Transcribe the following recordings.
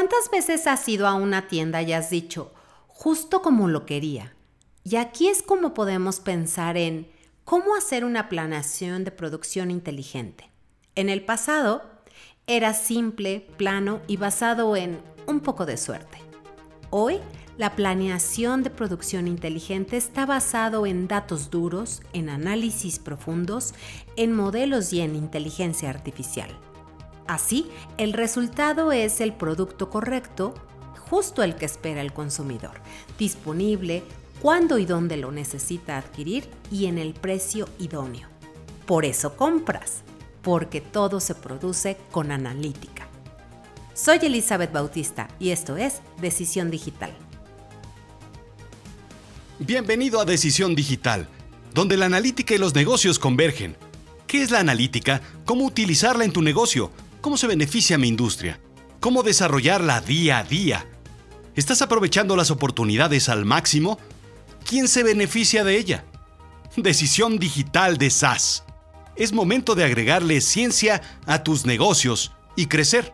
¿Cuántas veces has ido a una tienda y has dicho, justo como lo quería? Y aquí es como podemos pensar en cómo hacer una planeación de producción inteligente. En el pasado era simple, plano y basado en un poco de suerte. Hoy, la planeación de producción inteligente está basado en datos duros, en análisis profundos, en modelos y en inteligencia artificial. Así, el resultado es el producto correcto, justo el que espera el consumidor, disponible cuando y dónde lo necesita adquirir y en el precio idóneo. Por eso compras, porque todo se produce con analítica. Soy Elizabeth Bautista y esto es Decisión Digital. Bienvenido a Decisión Digital, donde la analítica y los negocios convergen. ¿Qué es la analítica? ¿Cómo utilizarla en tu negocio? ¿Cómo se beneficia mi industria? ¿Cómo desarrollarla día a día? ¿Estás aprovechando las oportunidades al máximo? ¿Quién se beneficia de ella? Decisión digital de SAS. Es momento de agregarle ciencia a tus negocios y crecer.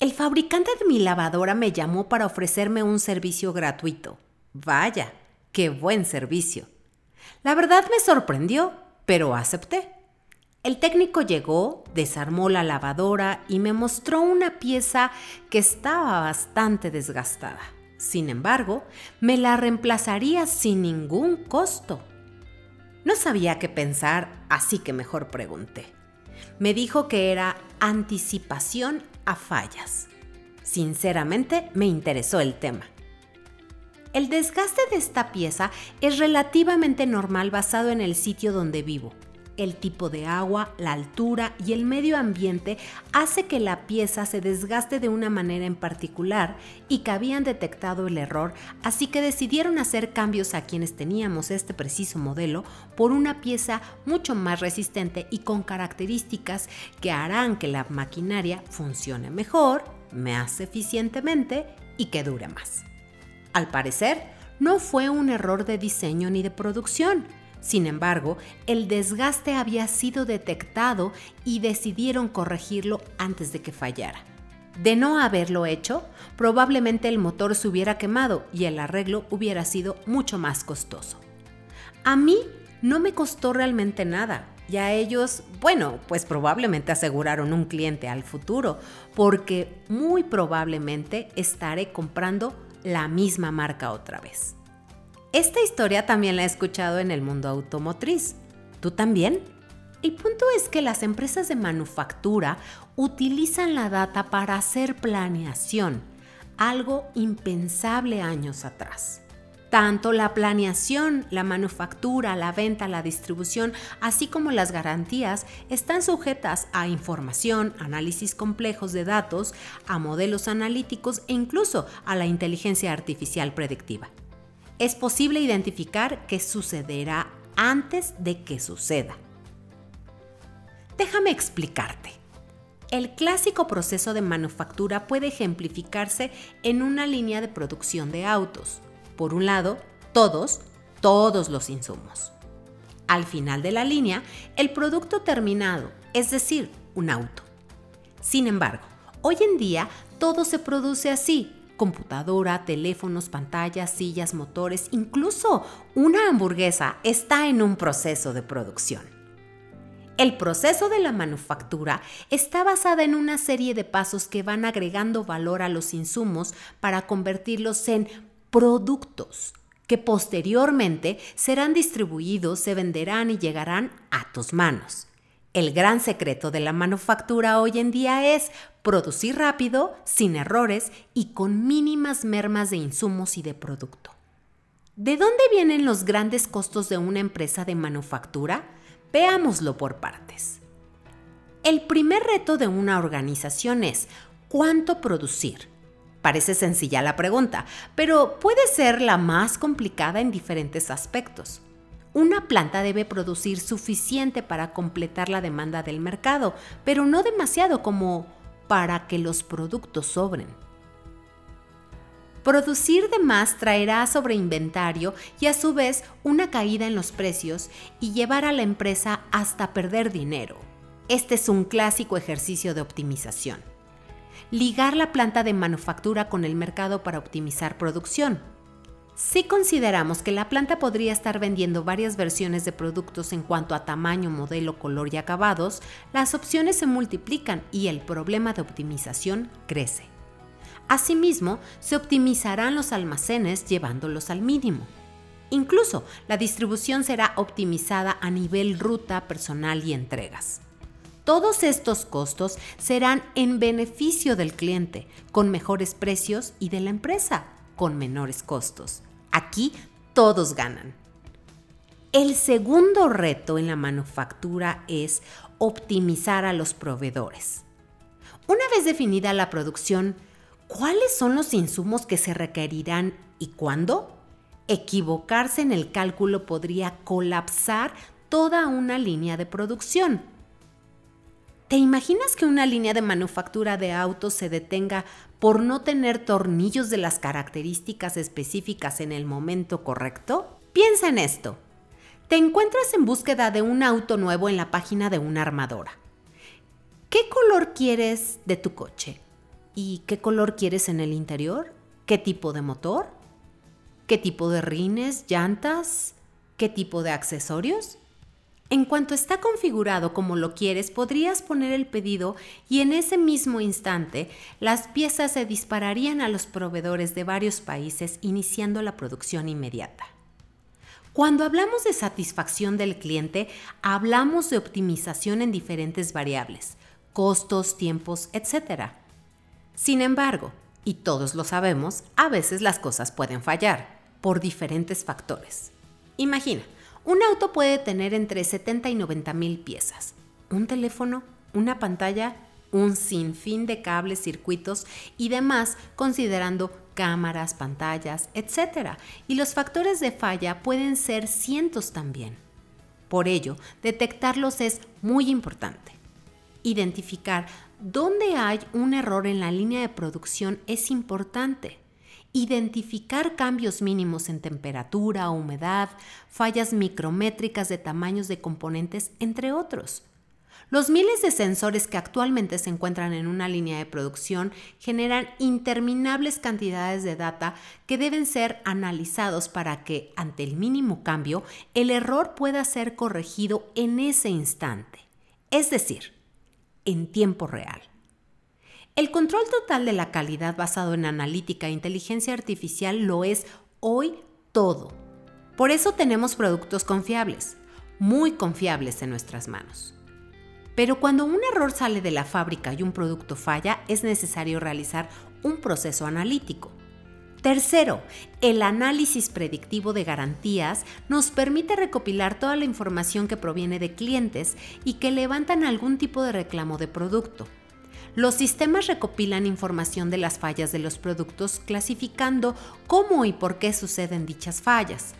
El fabricante de mi lavadora me llamó para ofrecerme un servicio gratuito. Vaya, qué buen servicio. La verdad me sorprendió, pero acepté. El técnico llegó, desarmó la lavadora y me mostró una pieza que estaba bastante desgastada. Sin embargo, me la reemplazaría sin ningún costo. No sabía qué pensar, así que mejor pregunté. Me dijo que era anticipación a fallas. Sinceramente, me interesó el tema. El desgaste de esta pieza es relativamente normal basado en el sitio donde vivo. El tipo de agua, la altura y el medio ambiente hace que la pieza se desgaste de una manera en particular y que habían detectado el error, así que decidieron hacer cambios a quienes teníamos este preciso modelo por una pieza mucho más resistente y con características que harán que la maquinaria funcione mejor, más eficientemente y que dure más. Al parecer, no fue un error de diseño ni de producción. Sin embargo, el desgaste había sido detectado y decidieron corregirlo antes de que fallara. De no haberlo hecho, probablemente el motor se hubiera quemado y el arreglo hubiera sido mucho más costoso. A mí no me costó realmente nada y a ellos, bueno, pues probablemente aseguraron un cliente al futuro porque muy probablemente estaré comprando la misma marca otra vez. Esta historia también la he escuchado en el mundo automotriz. ¿Tú también? El punto es que las empresas de manufactura utilizan la data para hacer planeación, algo impensable años atrás. Tanto la planeación, la manufactura, la venta, la distribución, así como las garantías, están sujetas a información, análisis complejos de datos, a modelos analíticos e incluso a la inteligencia artificial predictiva. Es posible identificar qué sucederá antes de que suceda. Déjame explicarte. El clásico proceso de manufactura puede ejemplificarse en una línea de producción de autos por un lado, todos, todos los insumos. Al final de la línea, el producto terminado, es decir, un auto. Sin embargo, hoy en día todo se produce así. Computadora, teléfonos, pantallas, sillas, motores, incluso una hamburguesa está en un proceso de producción. El proceso de la manufactura está basada en una serie de pasos que van agregando valor a los insumos para convertirlos en productos que posteriormente serán distribuidos, se venderán y llegarán a tus manos. El gran secreto de la manufactura hoy en día es producir rápido, sin errores y con mínimas mermas de insumos y de producto. ¿De dónde vienen los grandes costos de una empresa de manufactura? Veámoslo por partes. El primer reto de una organización es cuánto producir Parece sencilla la pregunta, pero puede ser la más complicada en diferentes aspectos. Una planta debe producir suficiente para completar la demanda del mercado, pero no demasiado como para que los productos sobren. Producir de más traerá sobreinventario y a su vez una caída en los precios y llevar a la empresa hasta perder dinero. Este es un clásico ejercicio de optimización. Ligar la planta de manufactura con el mercado para optimizar producción. Si consideramos que la planta podría estar vendiendo varias versiones de productos en cuanto a tamaño, modelo, color y acabados, las opciones se multiplican y el problema de optimización crece. Asimismo, se optimizarán los almacenes llevándolos al mínimo. Incluso la distribución será optimizada a nivel ruta, personal y entregas. Todos estos costos serán en beneficio del cliente, con mejores precios y de la empresa, con menores costos. Aquí todos ganan. El segundo reto en la manufactura es optimizar a los proveedores. Una vez definida la producción, ¿cuáles son los insumos que se requerirán y cuándo? Equivocarse en el cálculo podría colapsar toda una línea de producción ¿Te imaginas que una línea de manufactura de autos se detenga por no tener tornillos de las características específicas en el momento correcto? Piensa en esto. Te encuentras en búsqueda de un auto nuevo en la página de una armadora. ¿Qué color quieres de tu coche? ¿Y qué color quieres en el interior? ¿Qué tipo de motor? ¿Qué tipo de rines, llantas? ¿Qué tipo de accesorios? En cuanto está configurado como lo quieres, podrías poner el pedido y en ese mismo instante las piezas se dispararían a los proveedores de varios países iniciando la producción inmediata. Cuando hablamos de satisfacción del cliente, hablamos de optimización en diferentes variables, costos, tiempos, etc. Sin embargo, y todos lo sabemos, a veces las cosas pueden fallar por diferentes factores. Imagina, un auto puede tener entre 70 y 90 mil piezas. Un teléfono, una pantalla, un sinfín de cables, circuitos y demás, considerando cámaras, pantallas, etc. Y los factores de falla pueden ser cientos también. Por ello, detectarlos es muy importante. Identificar dónde hay un error en la línea de producción es importante identificar cambios mínimos en temperatura, humedad, fallas micrométricas de tamaños de componentes, entre otros. Los miles de sensores que actualmente se encuentran en una línea de producción generan interminables cantidades de data que deben ser analizados para que, ante el mínimo cambio, el error pueda ser corregido en ese instante, es decir, en tiempo real. El control total de la calidad basado en analítica e inteligencia artificial lo es hoy todo. Por eso tenemos productos confiables, muy confiables en nuestras manos. Pero cuando un error sale de la fábrica y un producto falla, es necesario realizar un proceso analítico. Tercero, el análisis predictivo de garantías nos permite recopilar toda la información que proviene de clientes y que levantan algún tipo de reclamo de producto. Los sistemas recopilan información de las fallas de los productos clasificando cómo y por qué suceden dichas fallas.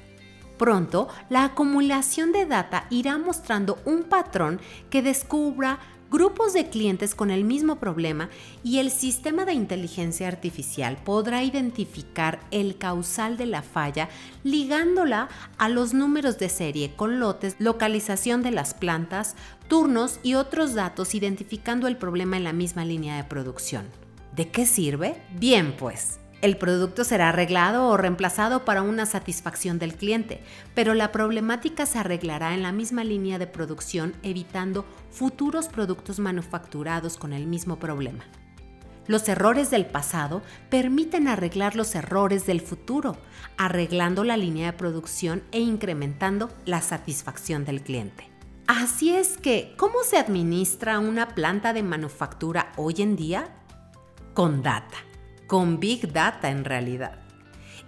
Pronto, la acumulación de data irá mostrando un patrón que descubra grupos de clientes con el mismo problema y el sistema de inteligencia artificial podrá identificar el causal de la falla ligándola a los números de serie con lotes, localización de las plantas, turnos y otros datos identificando el problema en la misma línea de producción. ¿De qué sirve? Bien, pues. El producto será arreglado o reemplazado para una satisfacción del cliente, pero la problemática se arreglará en la misma línea de producción evitando futuros productos manufacturados con el mismo problema. Los errores del pasado permiten arreglar los errores del futuro, arreglando la línea de producción e incrementando la satisfacción del cliente. Así es que, ¿cómo se administra una planta de manufactura hoy en día? Con data con Big Data en realidad.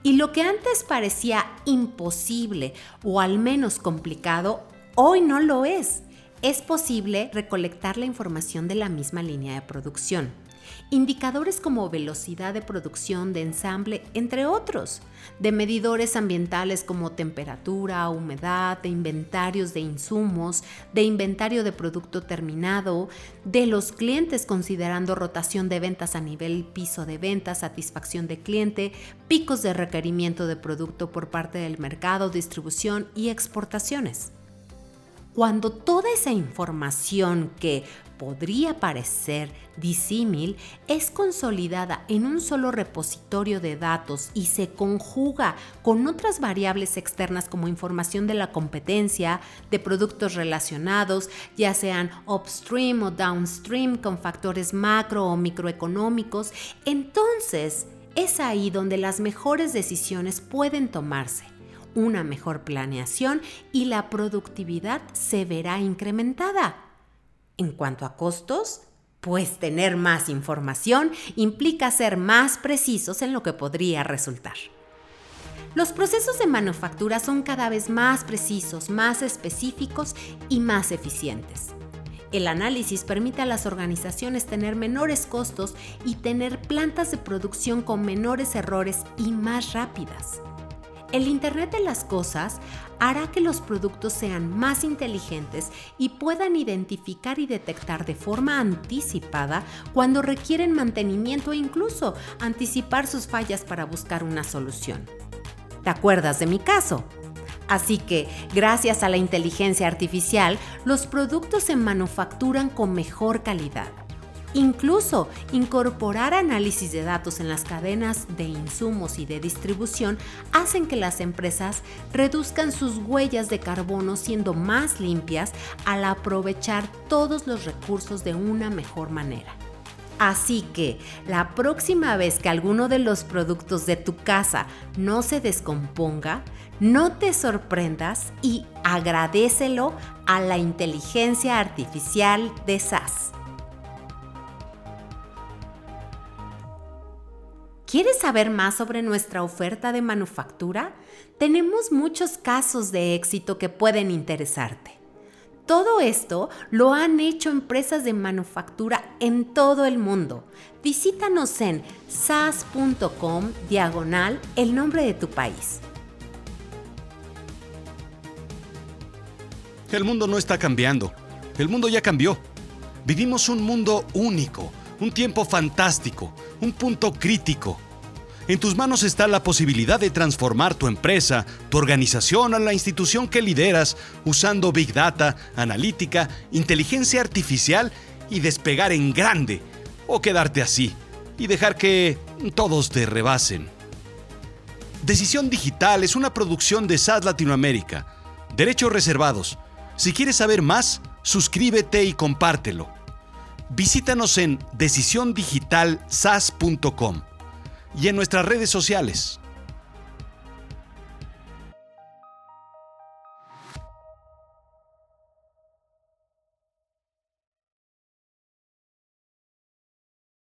Y lo que antes parecía imposible o al menos complicado, hoy no lo es. Es posible recolectar la información de la misma línea de producción. Indicadores como velocidad de producción de ensamble, entre otros, de medidores ambientales como temperatura, humedad, de inventarios de insumos, de inventario de producto terminado, de los clientes considerando rotación de ventas a nivel piso de ventas, satisfacción de cliente, picos de requerimiento de producto por parte del mercado, distribución y exportaciones. Cuando toda esa información que podría parecer disímil es consolidada en un solo repositorio de datos y se conjuga con otras variables externas como información de la competencia, de productos relacionados, ya sean upstream o downstream con factores macro o microeconómicos, entonces es ahí donde las mejores decisiones pueden tomarse una mejor planeación y la productividad se verá incrementada. En cuanto a costos, pues tener más información implica ser más precisos en lo que podría resultar. Los procesos de manufactura son cada vez más precisos, más específicos y más eficientes. El análisis permite a las organizaciones tener menores costos y tener plantas de producción con menores errores y más rápidas. El Internet de las Cosas hará que los productos sean más inteligentes y puedan identificar y detectar de forma anticipada cuando requieren mantenimiento e incluso anticipar sus fallas para buscar una solución. ¿Te acuerdas de mi caso? Así que, gracias a la inteligencia artificial, los productos se manufacturan con mejor calidad Incluso incorporar análisis de datos en las cadenas de insumos y de distribución hacen que las empresas reduzcan sus huellas de carbono siendo más limpias al aprovechar todos los recursos de una mejor manera. Así que la próxima vez que alguno de los productos de tu casa no se descomponga, no te sorprendas y agradecelo a la inteligencia artificial de SAS. ¿Quieres saber más sobre nuestra oferta de manufactura? Tenemos muchos casos de éxito que pueden interesarte. Todo esto lo han hecho empresas de manufactura en todo el mundo. Visítanos en sas.com diagonal el nombre de tu país. El mundo no está cambiando. El mundo ya cambió. Vivimos un mundo único un tiempo fantástico, un punto crítico. En tus manos está la posibilidad de transformar tu empresa, tu organización o la institución que lideras usando Big Data, analítica, inteligencia artificial y despegar en grande. O quedarte así y dejar que todos te rebasen. Decisión Digital es una producción de SAS Latinoamérica. Derechos reservados. Si quieres saber más, suscríbete y compártelo. Visítanos en decisiondigitalsas.com y en nuestras redes sociales.